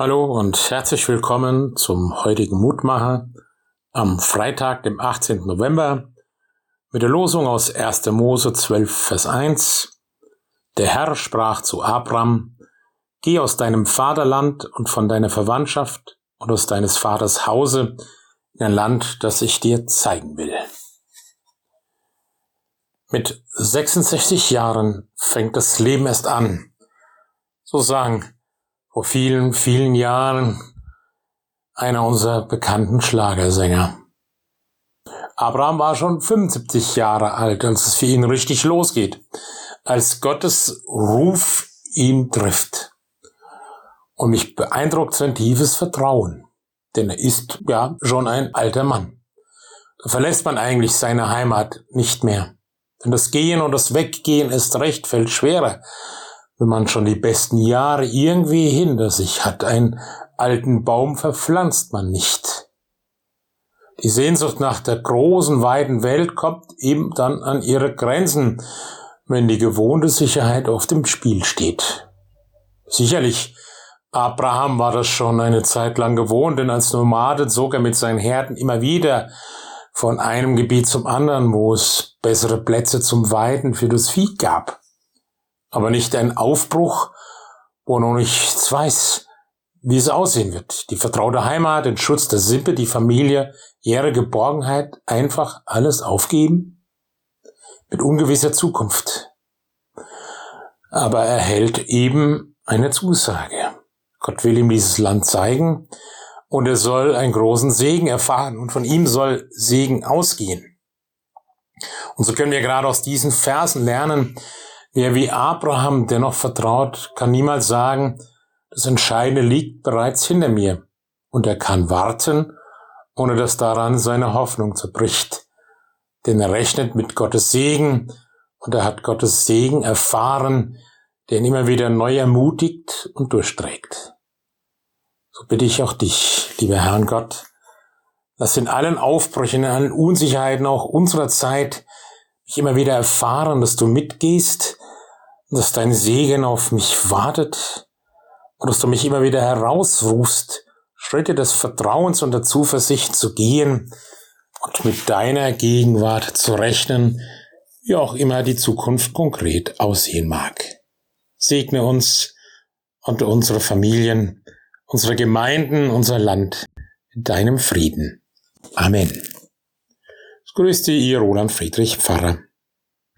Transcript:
Hallo und herzlich willkommen zum heutigen Mutmacher am Freitag, dem 18. November, mit der Losung aus 1. Mose 12, Vers 1. Der Herr sprach zu Abram, Geh aus deinem Vaterland und von deiner Verwandtschaft und aus deines Vaters Hause in ein Land, das ich dir zeigen will. Mit 66 Jahren fängt das Leben erst an. So sagen vor vielen, vielen Jahren einer unserer bekannten Schlagersänger. Abraham war schon 75 Jahre alt, als es für ihn richtig losgeht, als Gottes Ruf ihn trifft. Und mich beeindruckt sein tiefes Vertrauen, denn er ist ja schon ein alter Mann. Da verlässt man eigentlich seine Heimat nicht mehr. Denn das Gehen und das Weggehen ist recht fällt schwerer, wenn man schon die besten Jahre irgendwie hinter sich hat. Einen alten Baum verpflanzt man nicht. Die Sehnsucht nach der großen, weiten Welt kommt eben dann an ihre Grenzen, wenn die gewohnte Sicherheit auf dem Spiel steht. Sicherlich, Abraham war das schon eine Zeit lang gewohnt, denn als Nomade zog er mit seinen Herden immer wieder von einem Gebiet zum anderen, wo es bessere Plätze zum Weiden für das Vieh gab aber nicht ein Aufbruch, wo noch nichts weiß, wie es aussehen wird. Die vertraute Heimat, den Schutz der Sippe, die Familie, ihre Geborgenheit, einfach alles aufgeben? Mit ungewisser Zukunft. Aber er hält eben eine Zusage. Gott will ihm dieses Land zeigen und er soll einen großen Segen erfahren und von ihm soll Segen ausgehen. Und so können wir gerade aus diesen Versen lernen, Wer wie Abraham dennoch vertraut, kann niemals sagen, das Entscheidende liegt bereits hinter mir. Und er kann warten, ohne dass daran seine Hoffnung zerbricht. Denn er rechnet mit Gottes Segen und er hat Gottes Segen erfahren, der ihn immer wieder neu ermutigt und durchträgt. So bitte ich auch dich, lieber Herrn Gott, dass in allen Aufbrüchen, in allen Unsicherheiten auch unserer Zeit ich immer wieder erfahren, dass du mitgehst, dass dein Segen auf mich wartet und dass du mich immer wieder herausrufst, Schritte des Vertrauens und der Zuversicht zu gehen und mit deiner Gegenwart zu rechnen, wie auch immer die Zukunft konkret aussehen mag. Segne uns und unsere Familien, unsere Gemeinden, unser Land in deinem Frieden. Amen. Grüßt Sie, Ihr Roland Friedrich Pfarrer.